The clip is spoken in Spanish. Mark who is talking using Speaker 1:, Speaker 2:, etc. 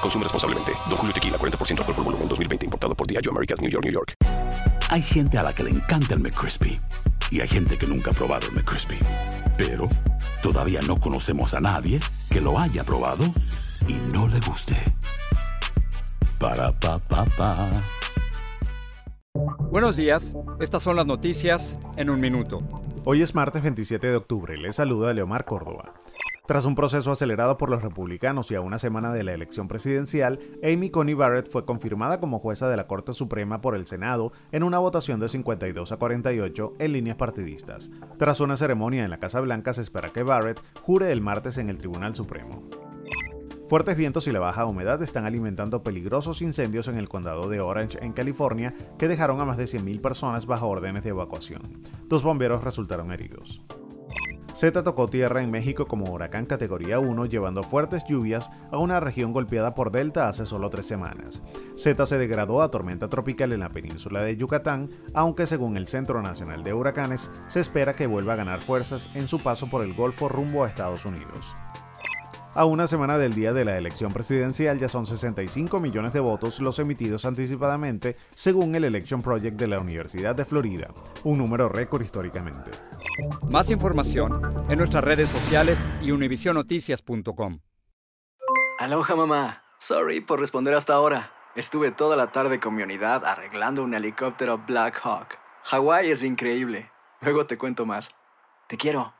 Speaker 1: Consume responsablemente. Don Julio Tequila, 40% alcohol por volumen, 2020. Importado por Diageo Americas, New York, New York.
Speaker 2: Hay gente a la que le encanta el McCrispy y hay gente que nunca ha probado el McCrispy. Pero todavía no conocemos a nadie que lo haya probado y no le guste. Para pa pa pa.
Speaker 3: Buenos días, estas son las noticias en un minuto.
Speaker 4: Hoy es martes 27 de octubre, les saluda Leomar Córdoba. Tras un proceso acelerado por los republicanos y a una semana de la elección presidencial, Amy Coney Barrett fue confirmada como jueza de la Corte Suprema por el Senado en una votación de 52 a 48 en líneas partidistas. Tras una ceremonia en la Casa Blanca se espera que Barrett jure el martes en el Tribunal Supremo. Fuertes vientos y la baja humedad están alimentando peligrosos incendios en el condado de Orange, en California, que dejaron a más de 100.000 personas bajo órdenes de evacuación. Dos bomberos resultaron heridos. Z tocó tierra en México como huracán categoría 1, llevando fuertes lluvias a una región golpeada por Delta hace solo tres semanas. Z se degradó a tormenta tropical en la península de Yucatán, aunque según el Centro Nacional de Huracanes, se espera que vuelva a ganar fuerzas en su paso por el Golfo rumbo a Estados Unidos. A una semana del día de la elección presidencial ya son 65 millones de votos los emitidos anticipadamente, según el Election Project de la Universidad de Florida, un número récord históricamente.
Speaker 3: Más información en nuestras redes sociales y univisionoticias.com.
Speaker 5: Aloha mamá. Sorry por responder hasta ahora. Estuve toda la tarde con mi unidad arreglando un helicóptero Black Hawk. Hawái es increíble. Luego te cuento más. Te quiero.